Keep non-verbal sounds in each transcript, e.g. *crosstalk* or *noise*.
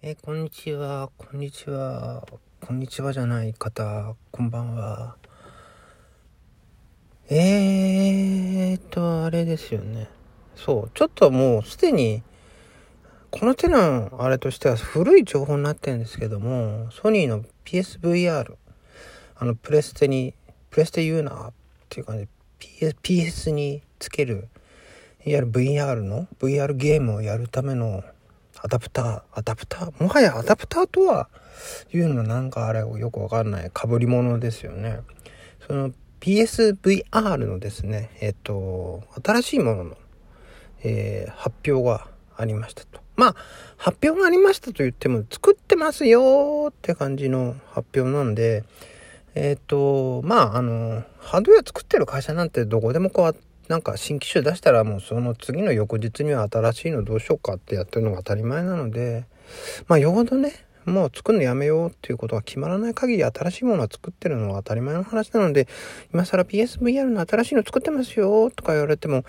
えこんにちは、こんにちは、こんにちはじゃない方、こんばんは。えーっと、あれですよね。そう、ちょっともうすでに、この手のあれとしては古い情報になってるんですけども、ソニーの PSVR、あの、プレステに、プレステ言うなっていう感じで、PS, PS につける、いわゆる VR の、VR ゲームをやるためのアダプター、アダプター、もはやアダプターとはいうのなんかあれよくわかんない被り物ですよね。その PSVR のですね、えっと、新しいものの、えー発表がありましたと。まあ、発表がありましたと言っても、作ってますよって感じの発表なんで、えっ、と、まあ、あの、ハードウェア作ってる会社なんてどこでもこう、なんか新機種出したらもうその次の翌日には新しいのどうしようかってやってるのが当たり前なので、まあ、よほどね、もう作るのやめようっていうことが決まらない限り新しいものは作ってるのが当たり前の話なので、今更 PSVR の新しいの作ってますよとか言われても、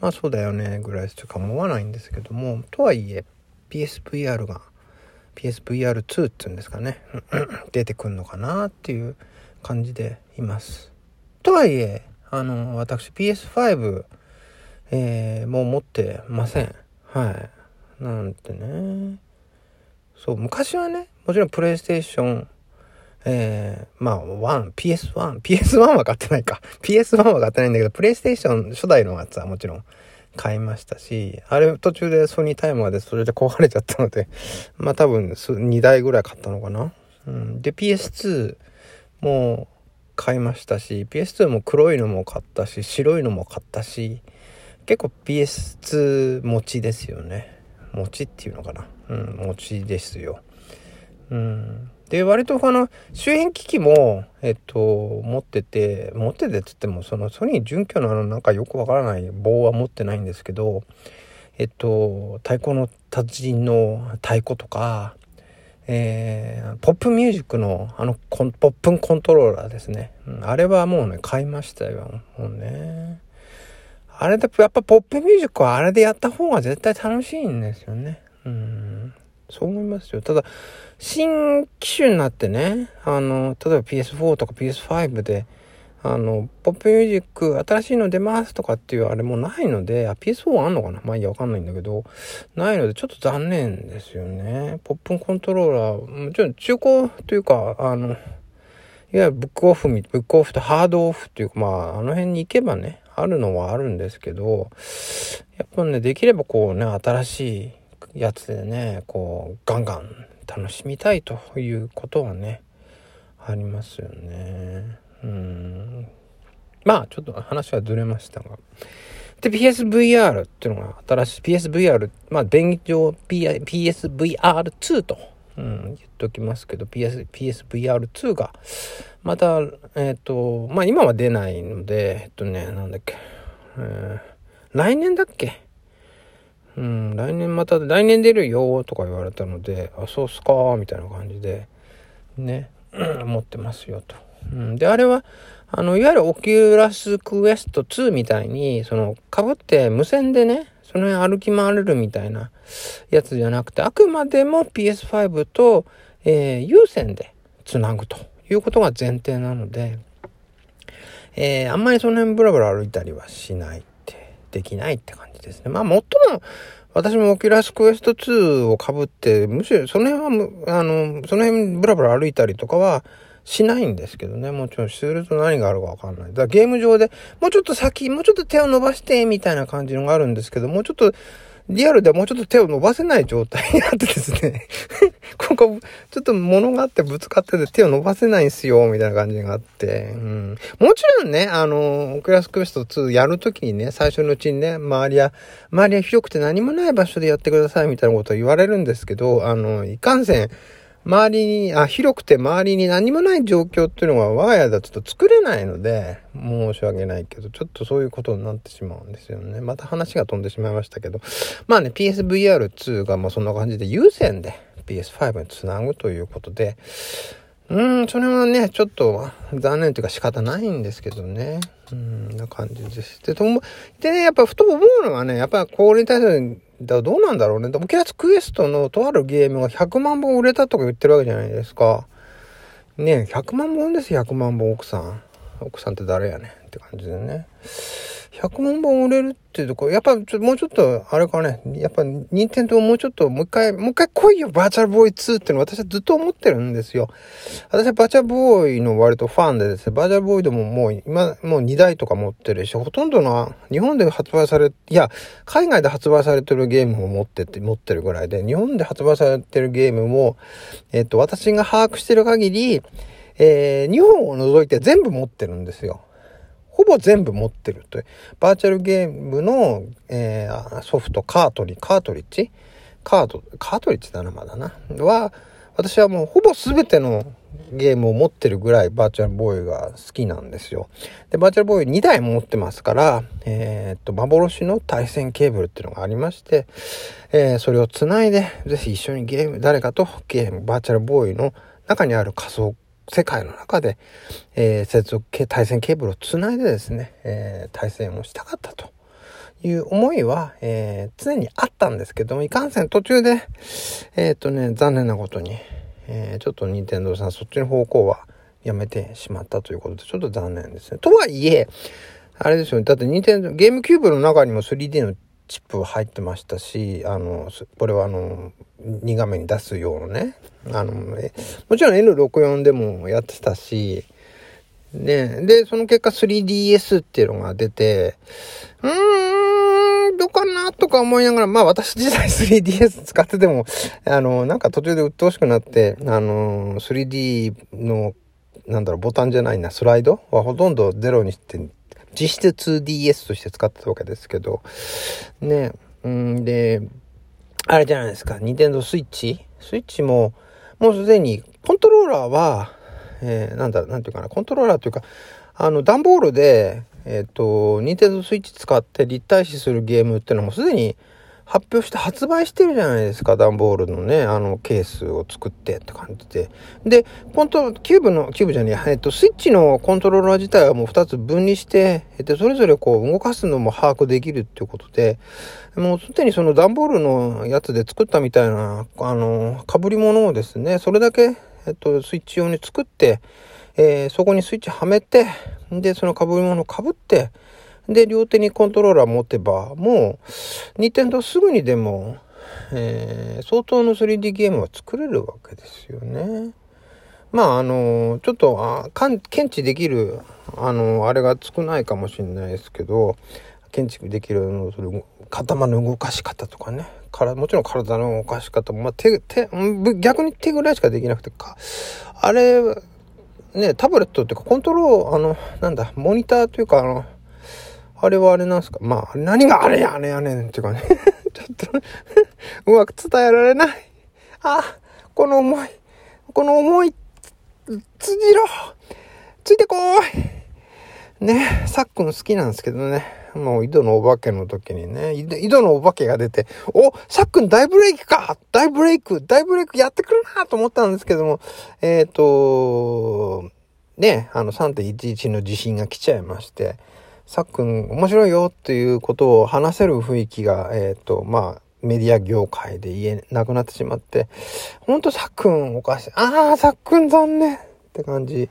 まあそうだよねぐらいしか思わないんですけども、とはいえ PSVR が PSVR2 っていうんですかね、*clears throat* 出てくんのかなっていう感じでいます。とはいえ、あの、私 PS5、えーもう持ってません。はい。なんてね。そう、昔はね、もちろんプレイステーション、えー、まあ、1、PS1、PS1 は買ってないか。*laughs* PS1 は買ってないんだけど、プレイステーション初代のやつはもちろん買いましたし、あれ途中でソニータイマーでそれで壊れちゃったので、*laughs* まあ多分2台ぐらい買ったのかな。うん、で、PS2 もう買いましたし、PS2 も黒いのも買ったし、白いのも買ったし、結構 PS2 持ちですよね。持ちっていうのかな。うん、持ちですよ。うん。で、割とあの、周辺機器も、えっと、持ってて、持っててっつっても、そのソニー準拠のあの、なんかよくわからない棒は持ってないんですけど、えっと、太鼓の達人の太鼓とか、えーポップミュージックのあのポップンコントローラーですね、うんあれはもうね買いましたよもうね。あれでやっぱポップミュージックはあれでやった方が絶対楽しいんですよね。うん。そう思いますよ。ただ新機種になってねあの例えば PS4 とか PS5 であの、ポップミュージック新しいの出ますとかっていうあれもないので、あ、PS4 あんのかな？まあいいや、わかんないんだけど、ないのでちょっと残念ですよね。ポップコントローラー、もちろん中古というか、あの、いわゆるブックオフ、ブックオフとハードオフっていうか、まあ、あの辺に行けばね、あるのはあるんですけど、やっぱね、できればこうね、新しいやつでね、こう、ガンガン楽しみたいということはね、ありますよね。うん。まあ、ちょっと話はずれましたが。で、PSVR っていうのが新しい PSVR、まあ、現状 P- PSVR2 と、うん、言っておきますけど、PS、PSVR2 が、また、えっ、と、まあ、今は出ないので、えっとね、なんだっけ、えー来年だっけ？うん、来年また、来年出るよとか言われたので、あ、そうっすかみたいな感じで、ね、*clears throat* 思ってますよと。うん、で、あれは、あの、いわゆるオキュラスクエスト2みたいに、その、被って無線でね、その辺歩き回れるみたいなやつじゃなくて、あくまでも PS5 と、えー有線でつなぐということが前提なので、えーあんまりその辺ブラブラ歩いたりはしないって、できないって感じですね。まあ、もっとも、私もオキュラスクエスト2を被って、むしろその辺は、あの、その辺ブラブラ歩いたりとかはしないんですけどね。もちろんすると何があるかわかんない。だからゲーム上でもうちょっと先、もうちょっと手を伸ばして、みたいな感じのがあるんですけど、もうちょっと、リアルではもうちょっと手を伸ばせない状態になってですね。*laughs* ここ、ちょっと物があってぶつかってて手を伸ばせないんすよ、みたいな感じがあって。うん。もちろんね、あの、クラスクエスト2やるときにね、最初のうちにね、周りは、周りは広くて何もない場所でやってください、みたいなことを言われるんですけど、あの、いかんせん、周りに、あ、広くて周りに何もない状況っていうのは我が家だと作れないので、申し訳ないけど、ちょっとそういうことになってしまうんですよね。また話が飛んでしまいましたけど。まあね、PSVR2 がまあそんな感じで有線で PS5 につなぐということで、うん、それはね、ちょっと残念というか仕方ないんですけどね。うん、な感じです。で、とも、でね、やっぱふと思うのはね、やっぱこれに対するだどうなんだろうね。でも、キャスクエストのとあるゲームが100万本売れたとか言ってるわけじゃないですか。ね100万本です100万本奥さん。奥さんって誰やねんって感じでね。100万本売れるっていうとこやっぱちょっともうちょっと、あれかね、やっぱ、任天堂もうちょっと、もう一回、もう一回来いよ、バーチャルボーイ2っていうの私はずっと思ってるんですよ。私はバーチャルボーイの割とファンでですね、バーチャルボーイでももう今、もう2台とか持ってるし、ほとんどの、日本で発売され、いや、海外で発売されてるゲームを持ってて、持ってるぐらいで、日本で発売されてるゲームも、えっと、私が把握してる限り、えー、日本を除いて全部持ってるんですよ。ほぼ全部持ってるというバーチャルゲームの、えー、ソフト、カートリ、カートリッジ？カート、カートリッジだな、まだな。は、私はもうほぼ全てのゲームを持ってるぐらいバーチャルボーイが好きなんですよ。で、バーチャルボーイ2台持ってますから、えー、っと、幻の対戦ケーブルっていうのがありまして、えー、それを繋いで、ぜひ一緒にゲーム、誰かとゲーム、バーチャルボーイの中にある仮想世界の中で、えー、接続系、対戦ケーブルをつないでですね、えー、対戦をしたかったという思いは、えー、常にあったんですけども、いかんせん途中で、えっ、とね、残念なことに、えちょっと任天堂さんそっちの方向はやめてしまったということで、ちょっと残念ですね。とはいえ、あれですよね。だって任天堂、ゲームキューブの中にも 3D のチップ入ってましたし、あの、これはあの、2画面に出すようなね、あの、もちろん N64 でもやってたし、ね、で、その結果 3DS っていうのが出て、うーん、どうかなとか思いながら、まあ私自体 3DS 使ってても、あの、なんか途中で鬱陶しくなって、あの、3D の、なんだろう、ボタンじゃないな、スライドはほとんどゼロにして実質 2DS として使ってたわけですけど、ね、うんで、あれじゃないですか、ニンテンドスイッチ？スイッチも、もうすでに、コントローラーは、えー、なんだ、なんていうかな、コントローラーというか、あの、段ボールで、えっ、ー、と、ニンテンドスイッチ使って立体視するゲームっていうのもすでに、発表して発売してるじゃないですか、段ボールのね、あの、ケースを作ってって感じで。で、コントキューブの、キューブじゃねえ、えっと、スイッチのコントローラー自体はもう2つ分離して、えっと、それぞれこう、動かすのも把握できるっていうことで、もうすでにその段ボールのやつで作ったみたいな、あの、被り物をですね、それだけ、えっと、スイッチ用に作って、えー、そこにスイッチはめて、で、その被り物を被って、で、両手にコントローラー持てば、もう、任天堂すぐにでも、えー、相当の 3D ゲームは作れるわけですよね。まあ、あの、ちょっと、あ検知できる、あの、あれが少ないかもしれないですけど、検知できるの、それ、頭の動かし方とかね。からもちろん体の動かし方も、まあ、手、手、逆に手ぐらいしかできなくてか、あれ、ね、タブレットっていうか、コントロール、あの、なんだ、モニターというか、あの、あれはあれなんすか？まあ、何があれやねやねんっていうかねちょっと *laughs* うまく伝えられない。あ、この思い、この思い、つじろついてこい。ね、さっくん好きなんですけどね。もう井戸のお化けの時にね、井戸のお化けが出て、お、さっくん大ブレイクか！大ブレイク大ブレイクやってくるなと思ったんですけども、えっ、ー、と、ね、あの3.11の地震が来ちゃいまして、さっくん面白いよっていうことを話せる雰囲気が、えっ、ー、と、まあ、メディア業界で言えなくなってしまって、ほんとさっくんおかしい。ああ、さっくん残念って感じ。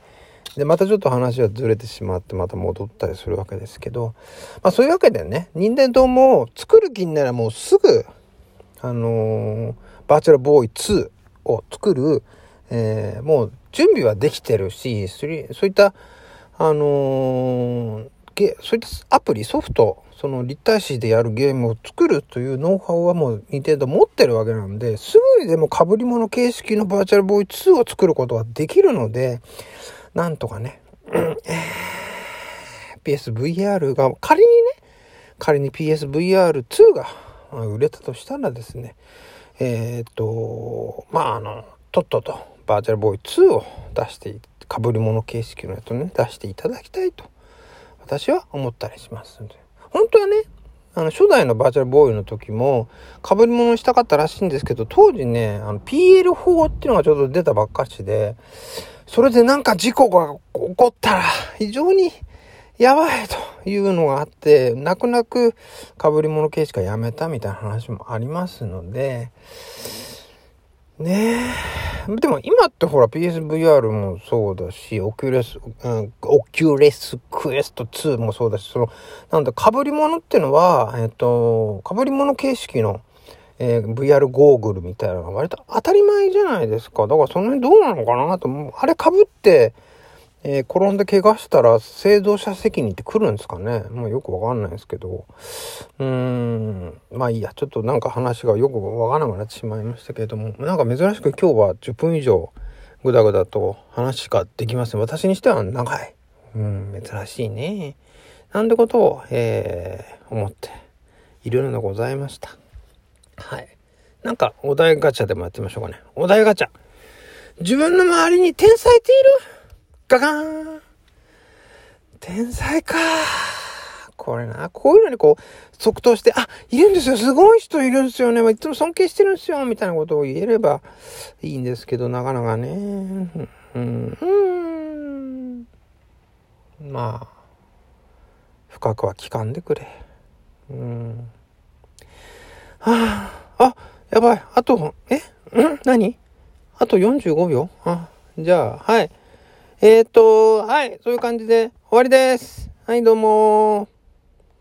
で、またちょっと話はずれてしまって、また戻ったりするわけですけど、まあそういうわけでね、任天堂も作る気にならもうすぐ、あのー、バーチャルボーイ2を作る、えー、もう準備はできてるし、そういった、あのーゲそういったアプリ、ソフト、その立体視でやるゲームを作るというノウハウはもう任天堂持ってるわけなんで、すぐにでも被り物形式のバーチャルボーイ2を作ることができるので、なんとかね、*clears throat* PSVR が仮にね、仮に PSVR2 が売れたとしたらですね、えっ、と、まあ、あの、とっととバーチャルボーイ2を出して、被り物形式のやつをね、出していただきたいと。私は思ったりします。本当はね、あの、初代のバーチャルボーイの時も、被り物したかったらしいんですけど、当時ね、あの、PL4 っていうのがちょうど出たばっかしで、それでなんか事故が起こったら、非常に、やばいというのがあって、泣く泣く被り物形式はやめたみたいな話もありますので、ねえ。でも今ってほら PSVR もそうだし、オキュレス、うん、オキュレスクエスト2もそうだし、その、なんだ、被り物ってのは、えっと、被り物形式の、えー、VR ゴーグルみたいなのが割と当たり前じゃないですか。だからその辺どうなのかなと、あれ被って、えー、転んで怪我したら製造者責任って来るんですかね？もうよくわかんないですけど。うーん。まあいいや。ちょっとなんか話がよくわからなくなってしまいましたけれども。なんか珍しく今日は10分以上ぐだぐだと話ができません。私にしては長い。うん、珍しいね。なんてことを、えー、思っているのでございました。はい。なんかお題ガチャでもやってみましょうかね。お題ガチャ。自分の周りに天才っている？ガガーン天才か。これな、こういうのにこう、即答して、あ、いるんですよ、すごい人いるんですよね、いつも尊敬してるんですよ、みたいなことを言えればいいんですけど、なかなかね、うん、まあ、深くは聞かんでくれ。うん。はあ、あ、やばい、あと、え？ん？何？あと45秒？あ、じゃあ、はい。えっ、と、はい、そういう感じで終わりです。はい、どうも